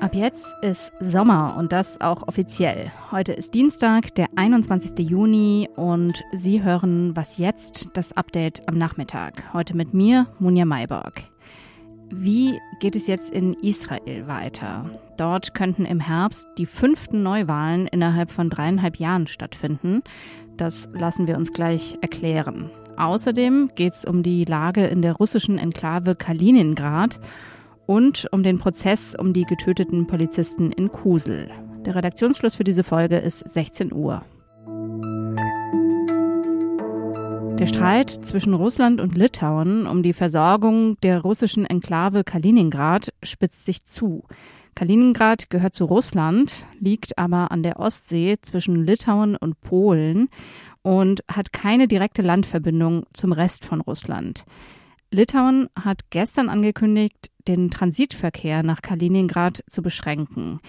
Ab jetzt ist Sommer und das auch offiziell. Heute ist Dienstag, der 21. Juni und Sie hören Was jetzt, das Update am Nachmittag. Heute mit mir, Munja Mayborg. Wie geht es jetzt in Israel weiter? Dort könnten im Herbst die fünften Neuwahlen innerhalb von dreieinhalb Jahren stattfinden. Das lassen wir uns gleich erklären. Außerdem geht es um die Lage in der russischen Enklave Kaliningrad und um den Prozess um die getöteten Polizisten in Kusel. Der Redaktionsschluss für diese Folge ist 16 Uhr. Der Streit zwischen Russland und Litauen um die Versorgung der russischen Enklave Kaliningrad spitzt sich zu. Kaliningrad gehört zu Russland, liegt aber an der Ostsee zwischen Litauen und Polen und hat keine direkte Landverbindung zum Rest von Russland. Litauen hat gestern angekündigt, den Transitverkehr nach Kaliningrad zu beschränken.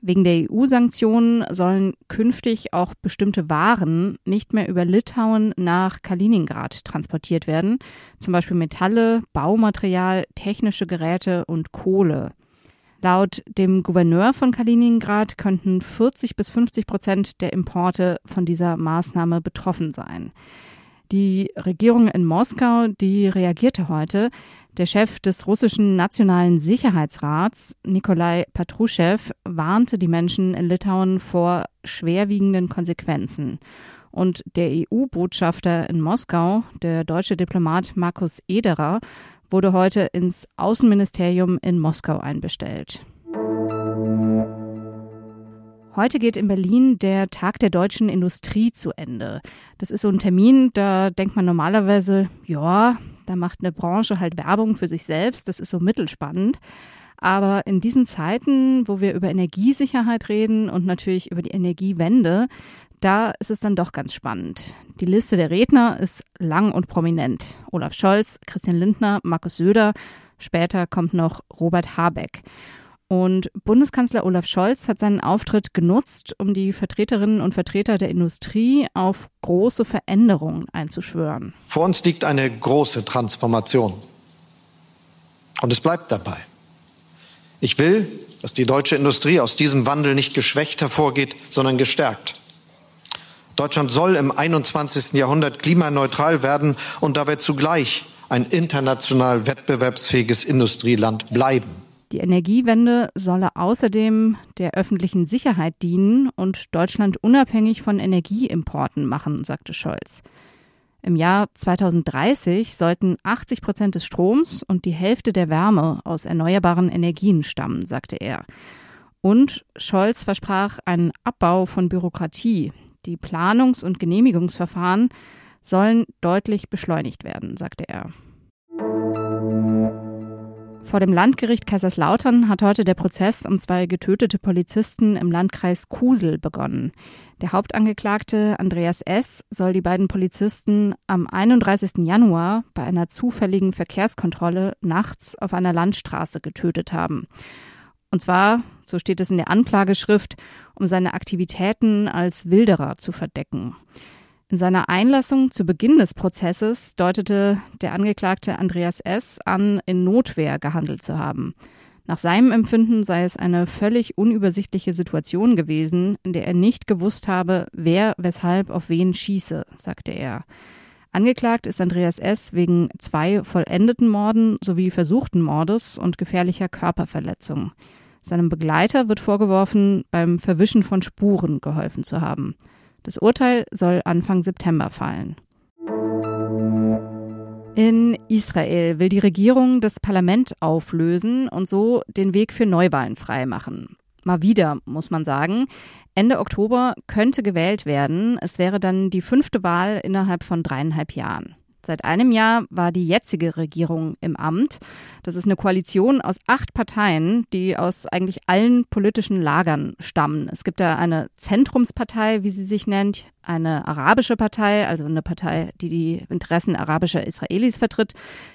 Wegen der EU-Sanktionen sollen künftig auch bestimmte Waren nicht mehr über Litauen nach Kaliningrad transportiert werden, zum Beispiel Metalle, Baumaterial, technische Geräte und Kohle. Laut dem Gouverneur von Kaliningrad könnten 40 bis 50 Prozent der Importe von dieser Maßnahme betroffen sein. Die Regierung in Moskau, die reagierte heute. Der Chef des russischen Nationalen Sicherheitsrats, Nikolai Patruschew, warnte die Menschen in Litauen vor schwerwiegenden Konsequenzen. Und der EU-Botschafter in Moskau, der deutsche Diplomat Markus Ederer, wurde heute ins Außenministerium in Moskau einbestellt. Heute geht in Berlin der Tag der deutschen Industrie zu Ende. Das ist so ein Termin, da denkt man normalerweise, ja, da macht eine Branche halt Werbung für sich selbst, das ist so mittelspannend. Aber in diesen Zeiten, wo wir über Energiesicherheit reden und natürlich über die Energiewende, da ist es dann doch ganz spannend. Die Liste der Redner ist lang und prominent. Olaf Scholz, Christian Lindner, Markus Söder, später kommt noch Robert Habeck. Und Bundeskanzler Olaf Scholz hat seinen Auftritt genutzt, um die Vertreterinnen und Vertreter der Industrie auf große Veränderungen einzuschwören. Vor uns liegt eine große Transformation. Und es bleibt dabei. Ich will, dass die deutsche Industrie aus diesem Wandel nicht geschwächt hervorgeht, sondern gestärkt. Deutschland soll im 21. Jahrhundert klimaneutral werden und dabei zugleich ein international wettbewerbsfähiges Industrieland bleiben. Die Energiewende solle außerdem der öffentlichen Sicherheit dienen und Deutschland unabhängig von Energieimporten machen, sagte Scholz. Im Jahr 2030 sollten 80 Prozent des Stroms und die Hälfte der Wärme aus erneuerbaren Energien stammen, sagte er. Und Scholz versprach einen Abbau von Bürokratie. Die Planungs- und Genehmigungsverfahren sollen deutlich beschleunigt werden, sagte er. Vor dem Landgericht Kaiserslautern hat heute der Prozess um zwei getötete Polizisten im Landkreis Kusel begonnen. Der Hauptangeklagte Andreas S. soll die beiden Polizisten am 31. Januar bei einer zufälligen Verkehrskontrolle nachts auf einer Landstraße getötet haben. Und zwar, so steht es in der Anklageschrift, um seine Aktivitäten als Wilderer zu verdecken. In seiner Einlassung zu Beginn des Prozesses deutete der Angeklagte Andreas S. an, in Notwehr gehandelt zu haben. Nach seinem Empfinden sei es eine völlig unübersichtliche Situation gewesen, in der er nicht gewusst habe, wer weshalb auf wen schieße, sagte er. Angeklagt ist Andreas S. wegen zwei vollendeten Morden sowie versuchten Mordes und gefährlicher Körperverletzung. Seinem Begleiter wird vorgeworfen, beim Verwischen von Spuren geholfen zu haben. Das Urteil soll Anfang September fallen. In Israel will die Regierung das Parlament auflösen und so den Weg für Neuwahlen freimachen. Mal wieder, muss man sagen. Ende Oktober könnte gewählt werden. Es wäre dann die fünfte Wahl innerhalb von dreieinhalb Jahren. Seit einem Jahr war die jetzige Regierung im Amt. Das ist eine Koalition aus acht Parteien, die aus eigentlich allen politischen Lagern stammen. Es gibt da eine Zentrumspartei, wie sie sich nennt, eine arabische Partei, also eine Partei, die die Interessen arabischer Israelis vertritt,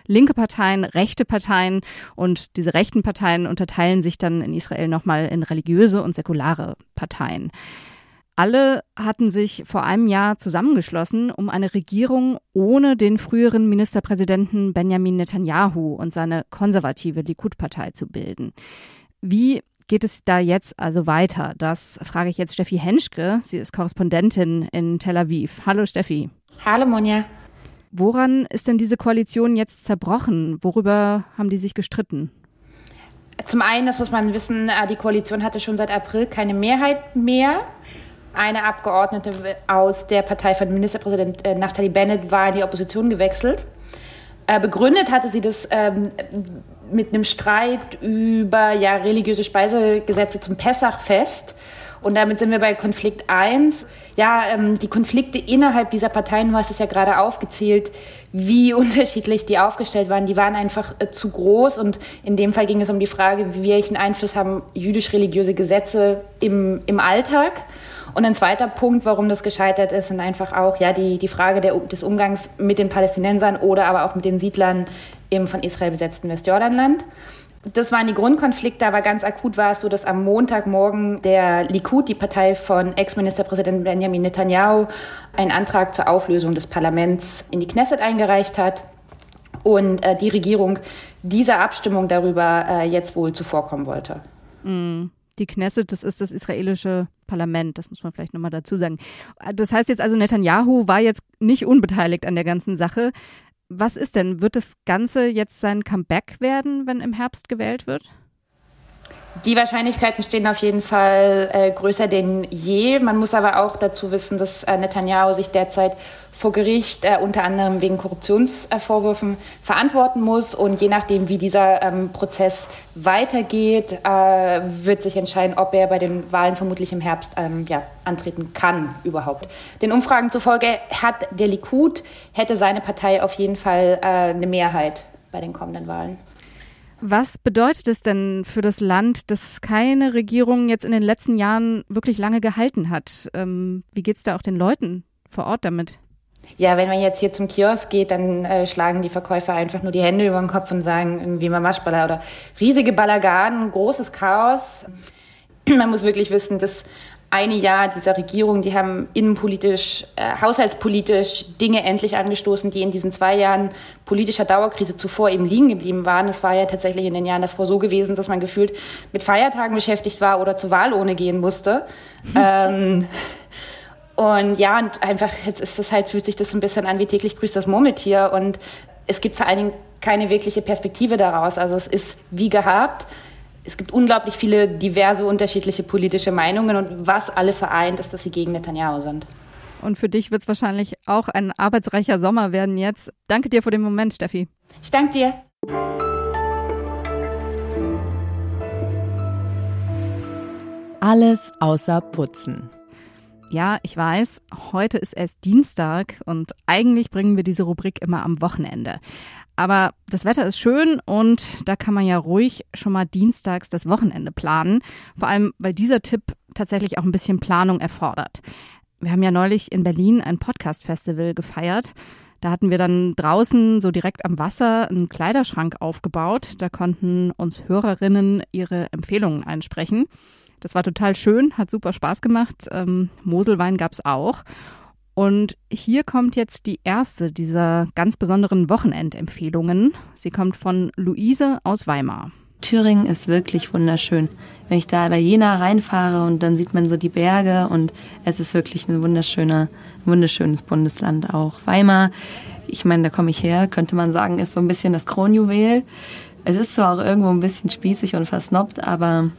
linke Parteien, rechte Parteien und diese rechten Parteien unterteilen sich dann in Israel nochmal in religiöse und säkulare Parteien. Alle hatten sich vor einem Jahr zusammengeschlossen, um eine Regierung ohne den früheren Ministerpräsidenten Benjamin Netanyahu und seine konservative Likud-Partei zu bilden. Wie geht es da jetzt also weiter? Das frage ich jetzt Steffi Henschke. Sie ist Korrespondentin in Tel Aviv. Hallo Steffi. Hallo Monja. Woran ist denn diese Koalition jetzt zerbrochen? Worüber haben die sich gestritten? Zum einen, das muss man wissen, äh, die Koalition hatte schon seit April keine Mehrheit mehr. Eine Abgeordnete aus der Partei von Ministerpräsident äh, Naftali Bennett war in die Opposition gewechselt. Äh, begründet hatte sie das ähm, mit einem Streit über ja, religiöse Speisegesetze zum Pessachfest. Und damit sind wir bei Konflikt 1. Ja, ähm, die Konflikte innerhalb dieser Parteien, du hast es ja gerade aufgezählt, wie unterschiedlich die aufgestellt waren, die waren einfach äh, zu groß. Und in dem Fall ging es um die Frage, welchen Einfluss haben jüdisch-religiöse Gesetze im, im Alltag. Und ein zweiter Punkt, warum das gescheitert ist, sind einfach auch ja, die, die Frage der, des Umgangs mit den Palästinensern oder aber auch mit den Siedlern im von Israel besetzten Westjordanland. Das waren die Grundkonflikte, aber ganz akut war es so, dass am Montagmorgen der Likud, die Partei von Ex-Ministerpräsident Benjamin Netanyahu, einen Antrag zur Auflösung des Parlaments in die Knesset eingereicht hat und äh, die Regierung dieser Abstimmung darüber äh, jetzt wohl zuvorkommen wollte. Mm. Die Knesset, das ist das israelische Parlament, das muss man vielleicht nochmal dazu sagen. Das heißt jetzt also, Netanyahu war jetzt nicht unbeteiligt an der ganzen Sache. Was ist denn? Wird das Ganze jetzt sein Comeback werden, wenn im Herbst gewählt wird? Die Wahrscheinlichkeiten stehen auf jeden Fall äh, größer denn je. Man muss aber auch dazu wissen, dass äh, Netanyahu sich derzeit vor Gericht äh, unter anderem wegen Korruptionsvorwürfen verantworten muss. Und je nachdem, wie dieser ähm, Prozess weitergeht, äh, wird sich entscheiden, ob er bei den Wahlen vermutlich im Herbst ähm, ja, antreten kann überhaupt. Den Umfragen zufolge hat der Likud, hätte seine Partei auf jeden Fall äh, eine Mehrheit bei den kommenden Wahlen. Was bedeutet es denn für das Land, dass keine Regierung jetzt in den letzten Jahren wirklich lange gehalten hat? Ähm, wie geht es da auch den Leuten vor Ort damit? Ja, wenn man jetzt hier zum Kiosk geht, dann äh, schlagen die Verkäufer einfach nur die Hände über den Kopf und sagen irgendwie Mamaschballer oder riesige Balagan, großes Chaos. Man muss wirklich wissen, dass eine Jahr dieser Regierung, die haben innenpolitisch, äh, haushaltspolitisch Dinge endlich angestoßen, die in diesen zwei Jahren politischer Dauerkrise zuvor eben liegen geblieben waren. Es war ja tatsächlich in den Jahren davor so gewesen, dass man gefühlt mit Feiertagen beschäftigt war oder zur Wahl ohne gehen musste. ähm, und ja, und einfach, jetzt ist es halt, fühlt sich das ein bisschen an wie täglich grüßt das Murmeltier. Und es gibt vor allen Dingen keine wirkliche Perspektive daraus. Also es ist wie gehabt. Es gibt unglaublich viele diverse, unterschiedliche politische Meinungen. Und was alle vereint, ist, dass sie gegen Netanyahu sind. Und für dich wird es wahrscheinlich auch ein arbeitsreicher Sommer werden jetzt. Danke dir für den Moment, Steffi. Ich danke dir. Alles außer Putzen. Ja, ich weiß, heute ist erst Dienstag und eigentlich bringen wir diese Rubrik immer am Wochenende. Aber das Wetter ist schön und da kann man ja ruhig schon mal dienstags das Wochenende planen. Vor allem, weil dieser Tipp tatsächlich auch ein bisschen Planung erfordert. Wir haben ja neulich in Berlin ein Podcast-Festival gefeiert. Da hatten wir dann draußen so direkt am Wasser einen Kleiderschrank aufgebaut. Da konnten uns Hörerinnen ihre Empfehlungen einsprechen. Das war total schön, hat super Spaß gemacht. Ähm, Moselwein gab es auch. Und hier kommt jetzt die erste dieser ganz besonderen Wochenendempfehlungen. Sie kommt von Luise aus Weimar. Thüringen ist wirklich wunderschön. Wenn ich da bei Jena reinfahre und dann sieht man so die Berge und es ist wirklich ein wunderschöner, wunderschönes Bundesland auch. Weimar, ich meine, da komme ich her, könnte man sagen, ist so ein bisschen das Kronjuwel. Es ist zwar auch irgendwo ein bisschen spießig und versnobbt, aber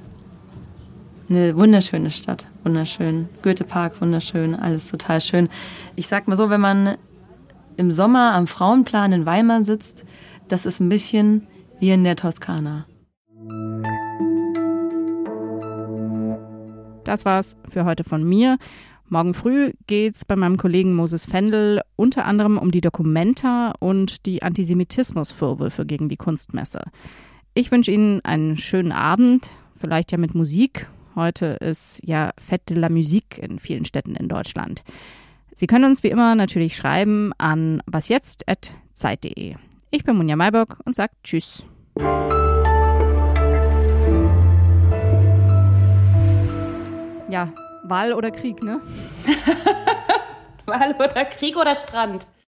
eine wunderschöne Stadt, wunderschön. Goethe-Park, wunderschön, alles total schön. Ich sag mal so, wenn man im Sommer am Frauenplan in Weimar sitzt, das ist ein bisschen wie in der Toskana. Das war's für heute von mir. Morgen früh geht's bei meinem Kollegen Moses Fendel unter anderem um die Dokumenta und die Antisemitismusvorwürfe gegen die Kunstmesse. Ich wünsche Ihnen einen schönen Abend, vielleicht ja mit Musik Heute ist ja Fête de la Musique in vielen Städten in Deutschland. Sie können uns wie immer natürlich schreiben an wasjetzt.zeit.de. Ich bin Munja Maybock und sage Tschüss. Ja, Wahl oder Krieg, ne? Wahl oder Krieg oder Strand?